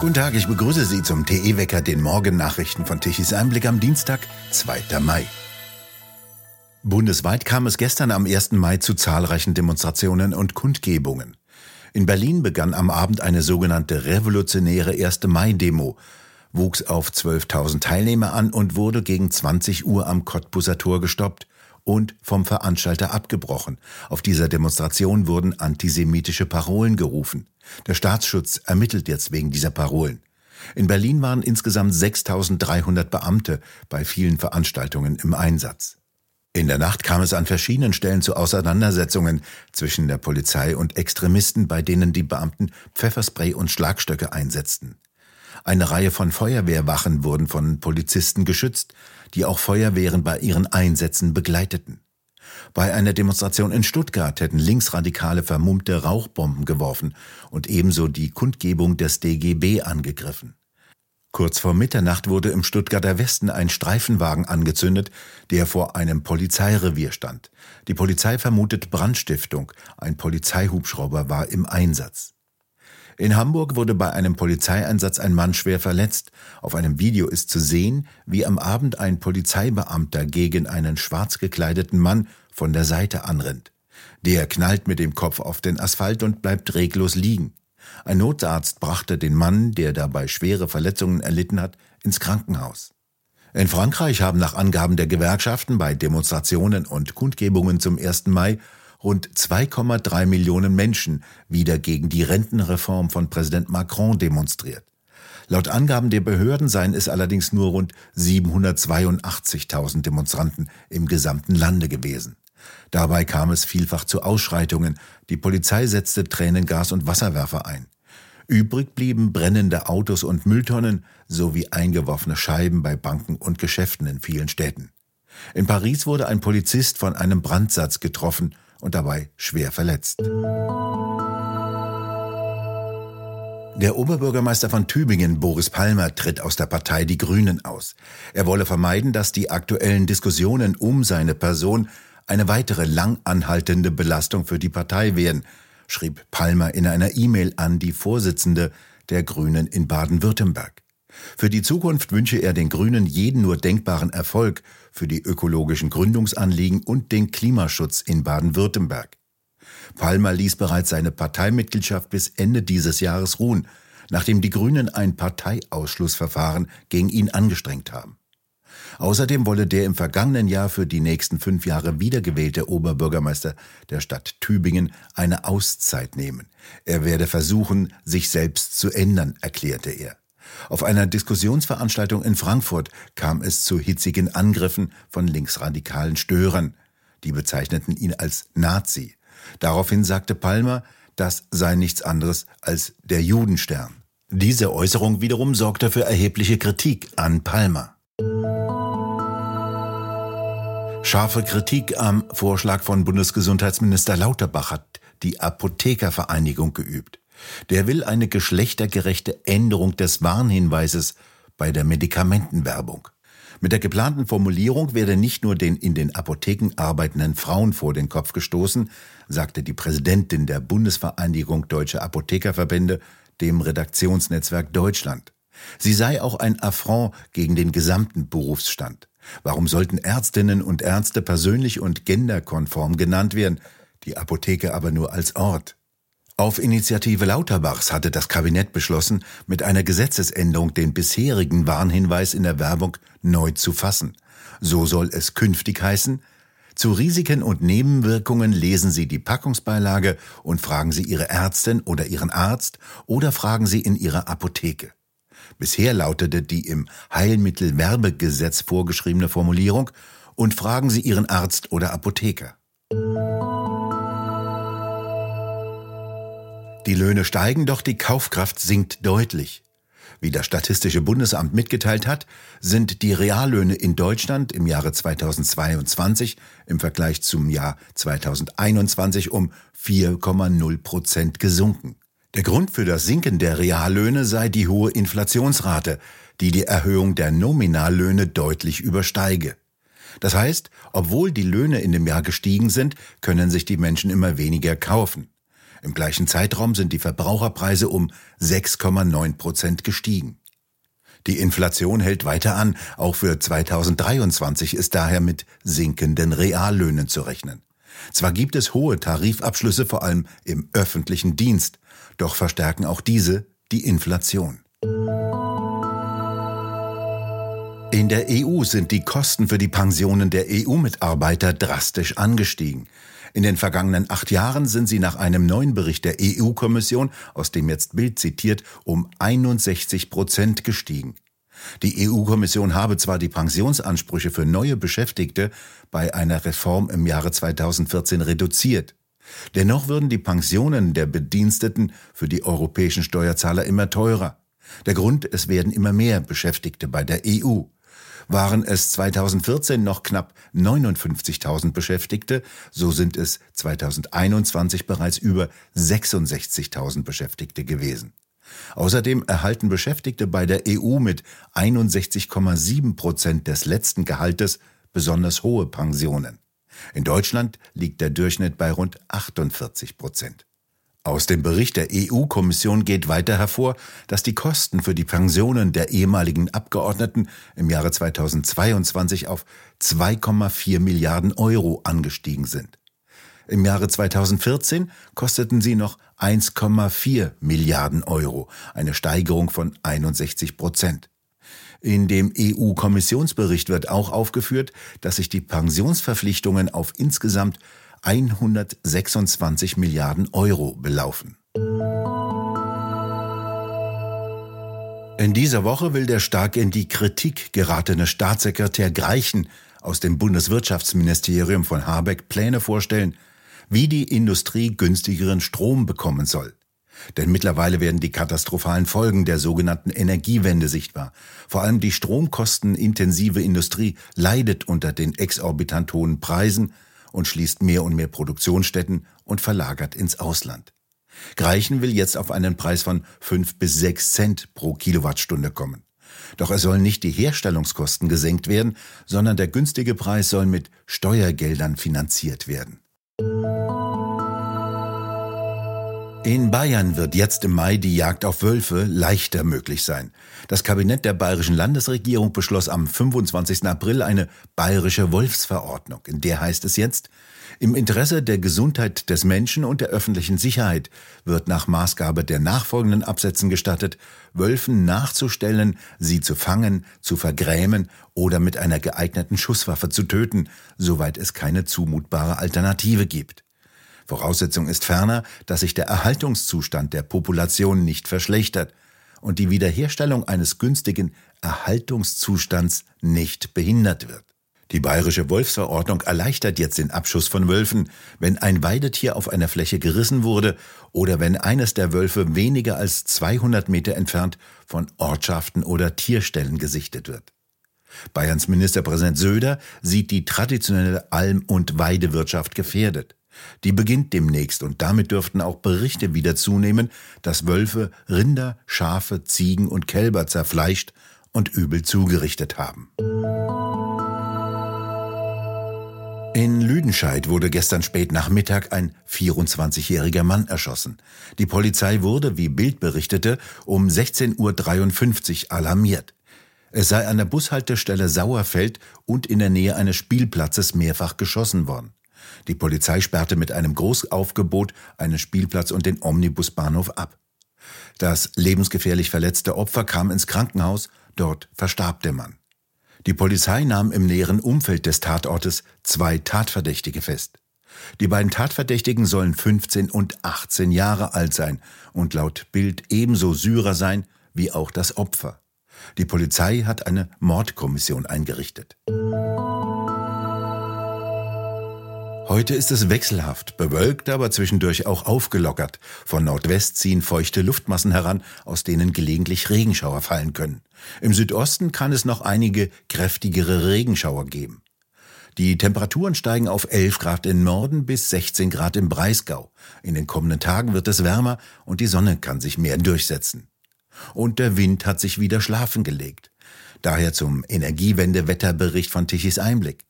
Guten Tag, ich begrüße Sie zum TE-Wecker, den Morgennachrichten von Tichys Einblick am Dienstag, 2. Mai. Bundesweit kam es gestern am 1. Mai zu zahlreichen Demonstrationen und Kundgebungen. In Berlin begann am Abend eine sogenannte revolutionäre 1. Mai-Demo, wuchs auf 12.000 Teilnehmer an und wurde gegen 20 Uhr am Cottbuser Tor gestoppt und vom Veranstalter abgebrochen. Auf dieser Demonstration wurden antisemitische Parolen gerufen. Der Staatsschutz ermittelt jetzt wegen dieser Parolen. In Berlin waren insgesamt 6300 Beamte bei vielen Veranstaltungen im Einsatz. In der Nacht kam es an verschiedenen Stellen zu Auseinandersetzungen zwischen der Polizei und Extremisten, bei denen die Beamten Pfefferspray und Schlagstöcke einsetzten. Eine Reihe von Feuerwehrwachen wurden von Polizisten geschützt, die auch Feuerwehren bei ihren Einsätzen begleiteten. Bei einer Demonstration in Stuttgart hätten Linksradikale vermummte Rauchbomben geworfen und ebenso die Kundgebung des DGB angegriffen. Kurz vor Mitternacht wurde im Stuttgarter Westen ein Streifenwagen angezündet, der vor einem Polizeirevier stand. Die Polizei vermutet Brandstiftung, ein Polizeihubschrauber war im Einsatz. In Hamburg wurde bei einem Polizeieinsatz ein Mann schwer verletzt. Auf einem Video ist zu sehen, wie am Abend ein Polizeibeamter gegen einen schwarz gekleideten Mann von der Seite anrennt. Der knallt mit dem Kopf auf den Asphalt und bleibt reglos liegen. Ein Notarzt brachte den Mann, der dabei schwere Verletzungen erlitten hat, ins Krankenhaus. In Frankreich haben nach Angaben der Gewerkschaften bei Demonstrationen und Kundgebungen zum 1. Mai rund 2,3 Millionen Menschen wieder gegen die Rentenreform von Präsident Macron demonstriert. Laut Angaben der Behörden seien es allerdings nur rund 782.000 Demonstranten im gesamten Lande gewesen. Dabei kam es vielfach zu Ausschreitungen. Die Polizei setzte Tränengas und Wasserwerfer ein. Übrig blieben brennende Autos und Mülltonnen sowie eingeworfene Scheiben bei Banken und Geschäften in vielen Städten. In Paris wurde ein Polizist von einem Brandsatz getroffen und dabei schwer verletzt. Der Oberbürgermeister von Tübingen, Boris Palmer, tritt aus der Partei Die Grünen aus. Er wolle vermeiden, dass die aktuellen Diskussionen um seine Person eine weitere lang anhaltende Belastung für die Partei wären, schrieb Palmer in einer E-Mail an die Vorsitzende der Grünen in Baden-Württemberg. Für die Zukunft wünsche er den Grünen jeden nur denkbaren Erfolg für die ökologischen Gründungsanliegen und den Klimaschutz in Baden-Württemberg. Palmer ließ bereits seine Parteimitgliedschaft bis Ende dieses Jahres ruhen, nachdem die Grünen ein Parteiausschlussverfahren gegen ihn angestrengt haben. Außerdem wolle der im vergangenen Jahr für die nächsten fünf Jahre wiedergewählte Oberbürgermeister der Stadt Tübingen eine Auszeit nehmen. Er werde versuchen, sich selbst zu ändern, erklärte er. Auf einer Diskussionsveranstaltung in Frankfurt kam es zu hitzigen Angriffen von linksradikalen Störern. Die bezeichneten ihn als Nazi. Daraufhin sagte Palmer, das sei nichts anderes als der Judenstern. Diese Äußerung wiederum sorgte für erhebliche Kritik an Palmer. Scharfe Kritik am Vorschlag von Bundesgesundheitsminister Lauterbach hat die Apothekervereinigung geübt. Der will eine geschlechtergerechte Änderung des Warnhinweises bei der Medikamentenwerbung. Mit der geplanten Formulierung werde nicht nur den in den Apotheken arbeitenden Frauen vor den Kopf gestoßen, sagte die Präsidentin der Bundesvereinigung Deutsche Apothekerverbände dem Redaktionsnetzwerk Deutschland. Sie sei auch ein Affront gegen den gesamten Berufsstand. Warum sollten Ärztinnen und Ärzte persönlich und genderkonform genannt werden, die Apotheke aber nur als Ort? Auf Initiative Lauterbachs hatte das Kabinett beschlossen, mit einer Gesetzesänderung den bisherigen Warnhinweis in der Werbung neu zu fassen. So soll es künftig heißen, zu Risiken und Nebenwirkungen lesen Sie die Packungsbeilage und fragen Sie Ihre Ärztin oder Ihren Arzt oder fragen Sie in Ihrer Apotheke. Bisher lautete die im Heilmittelwerbegesetz vorgeschriebene Formulierung und fragen Sie Ihren Arzt oder Apotheker. Die Löhne steigen, doch die Kaufkraft sinkt deutlich. Wie das Statistische Bundesamt mitgeteilt hat, sind die Reallöhne in Deutschland im Jahre 2022 im Vergleich zum Jahr 2021 um 4,0 Prozent gesunken. Der Grund für das Sinken der Reallöhne sei die hohe Inflationsrate, die die Erhöhung der Nominallöhne deutlich übersteige. Das heißt, obwohl die Löhne in dem Jahr gestiegen sind, können sich die Menschen immer weniger kaufen. Im gleichen Zeitraum sind die Verbraucherpreise um 6,9 Prozent gestiegen. Die Inflation hält weiter an. Auch für 2023 ist daher mit sinkenden Reallöhnen zu rechnen. Zwar gibt es hohe Tarifabschlüsse vor allem im öffentlichen Dienst, doch verstärken auch diese die Inflation. In der EU sind die Kosten für die Pensionen der EU-Mitarbeiter drastisch angestiegen. In den vergangenen acht Jahren sind sie nach einem neuen Bericht der EU-Kommission, aus dem jetzt Bild zitiert, um 61 Prozent gestiegen. Die EU-Kommission habe zwar die Pensionsansprüche für neue Beschäftigte bei einer Reform im Jahre 2014 reduziert. Dennoch würden die Pensionen der Bediensteten für die europäischen Steuerzahler immer teurer. Der Grund, es werden immer mehr Beschäftigte bei der EU. Waren es 2014 noch knapp 59.000 Beschäftigte, so sind es 2021 bereits über 66.000 Beschäftigte gewesen. Außerdem erhalten Beschäftigte bei der EU mit 61,7 Prozent des letzten Gehaltes besonders hohe Pensionen. In Deutschland liegt der Durchschnitt bei rund 48 Prozent. Aus dem Bericht der EU-Kommission geht weiter hervor, dass die Kosten für die Pensionen der ehemaligen Abgeordneten im Jahre 2022 auf 2,4 Milliarden Euro angestiegen sind. Im Jahre 2014 kosteten sie noch 1,4 Milliarden Euro, eine Steigerung von 61 Prozent. In dem EU-Kommissionsbericht wird auch aufgeführt, dass sich die Pensionsverpflichtungen auf insgesamt 126 Milliarden Euro belaufen. In dieser Woche will der stark in die Kritik geratene Staatssekretär Greichen aus dem Bundeswirtschaftsministerium von Habeck Pläne vorstellen, wie die Industrie günstigeren Strom bekommen soll. Denn mittlerweile werden die katastrophalen Folgen der sogenannten Energiewende sichtbar. Vor allem die stromkostenintensive Industrie leidet unter den exorbitant hohen Preisen und schließt mehr und mehr Produktionsstätten und verlagert ins Ausland. Greichen will jetzt auf einen Preis von fünf bis sechs Cent pro Kilowattstunde kommen. Doch es sollen nicht die Herstellungskosten gesenkt werden, sondern der günstige Preis soll mit Steuergeldern finanziert werden. In Bayern wird jetzt im Mai die Jagd auf Wölfe leichter möglich sein. Das Kabinett der bayerischen Landesregierung beschloss am 25. April eine bayerische Wolfsverordnung. In der heißt es jetzt, im Interesse der Gesundheit des Menschen und der öffentlichen Sicherheit wird nach Maßgabe der nachfolgenden Absätzen gestattet, Wölfen nachzustellen, sie zu fangen, zu vergrämen oder mit einer geeigneten Schusswaffe zu töten, soweit es keine zumutbare Alternative gibt. Voraussetzung ist ferner, dass sich der Erhaltungszustand der Population nicht verschlechtert und die Wiederherstellung eines günstigen Erhaltungszustands nicht behindert wird. Die bayerische Wolfsverordnung erleichtert jetzt den Abschuss von Wölfen, wenn ein Weidetier auf einer Fläche gerissen wurde oder wenn eines der Wölfe weniger als 200 Meter entfernt von Ortschaften oder Tierstellen gesichtet wird. Bayerns Ministerpräsident Söder sieht die traditionelle Alm- und Weidewirtschaft gefährdet. Die beginnt demnächst und damit dürften auch Berichte wieder zunehmen, dass Wölfe Rinder, Schafe, Ziegen und Kälber zerfleischt und übel zugerichtet haben. In Lüdenscheid wurde gestern spät Nachmittag ein 24-jähriger Mann erschossen. Die Polizei wurde, wie Bild berichtete, um 16.53 Uhr alarmiert. Es sei an der Bushaltestelle Sauerfeld und in der Nähe eines Spielplatzes mehrfach geschossen worden. Die Polizei sperrte mit einem Großaufgebot einen Spielplatz und den Omnibusbahnhof ab. Das lebensgefährlich verletzte Opfer kam ins Krankenhaus, dort verstarb der Mann. Die Polizei nahm im näheren Umfeld des Tatortes zwei Tatverdächtige fest. Die beiden Tatverdächtigen sollen 15 und 18 Jahre alt sein und laut Bild ebenso Syrer sein wie auch das Opfer. Die Polizei hat eine Mordkommission eingerichtet. Heute ist es wechselhaft, bewölkt, aber zwischendurch auch aufgelockert. Von Nordwest ziehen feuchte Luftmassen heran, aus denen gelegentlich Regenschauer fallen können. Im Südosten kann es noch einige kräftigere Regenschauer geben. Die Temperaturen steigen auf 11 Grad im Norden bis 16 Grad im Breisgau. In den kommenden Tagen wird es wärmer und die Sonne kann sich mehr durchsetzen. Und der Wind hat sich wieder schlafen gelegt. Daher zum Energiewende-Wetterbericht von Tichys Einblick.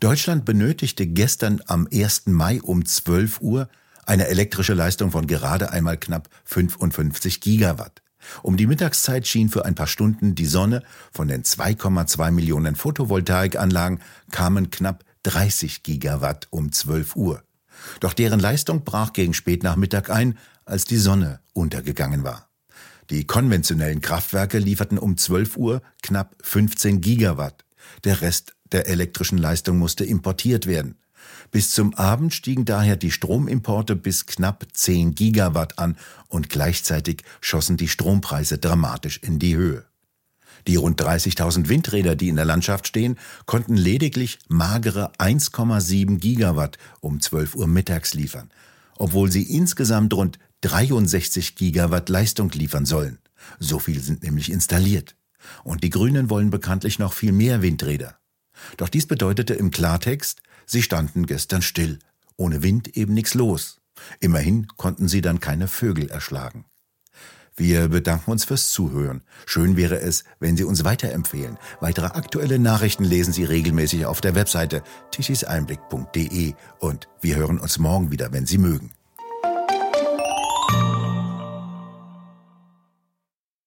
Deutschland benötigte gestern am 1. Mai um 12 Uhr Eine elektrische Leistung von gerade einmal knapp 55 Gigawatt. Um die Mittagszeit schien für ein paar Stunden die Sonne, von den 2,2 Millionen Photovoltaikanlagen kamen knapp 30 Gigawatt um 12 Uhr. Doch deren Leistung brach gegen Spätnachmittag ein, als die Sonne untergegangen war. Die konventionellen Kraftwerke lieferten um 12 Uhr knapp 15 Gigawatt. Der Rest der elektrischen Leistung musste importiert werden. Bis zum Abend stiegen daher die Stromimporte bis knapp 10 Gigawatt an und gleichzeitig schossen die Strompreise dramatisch in die Höhe. Die rund 30.000 Windräder, die in der Landschaft stehen, konnten lediglich magere 1,7 Gigawatt um 12 Uhr mittags liefern, obwohl sie insgesamt rund 63 Gigawatt Leistung liefern sollen. So viel sind nämlich installiert. Und die Grünen wollen bekanntlich noch viel mehr Windräder. Doch dies bedeutete im Klartext, sie standen gestern still, ohne Wind eben nichts los. Immerhin konnten sie dann keine Vögel erschlagen. Wir bedanken uns fürs Zuhören. Schön wäre es, wenn Sie uns weiterempfehlen. Weitere aktuelle Nachrichten lesen Sie regelmäßig auf der Webseite tischiseinblick.de und wir hören uns morgen wieder, wenn Sie mögen.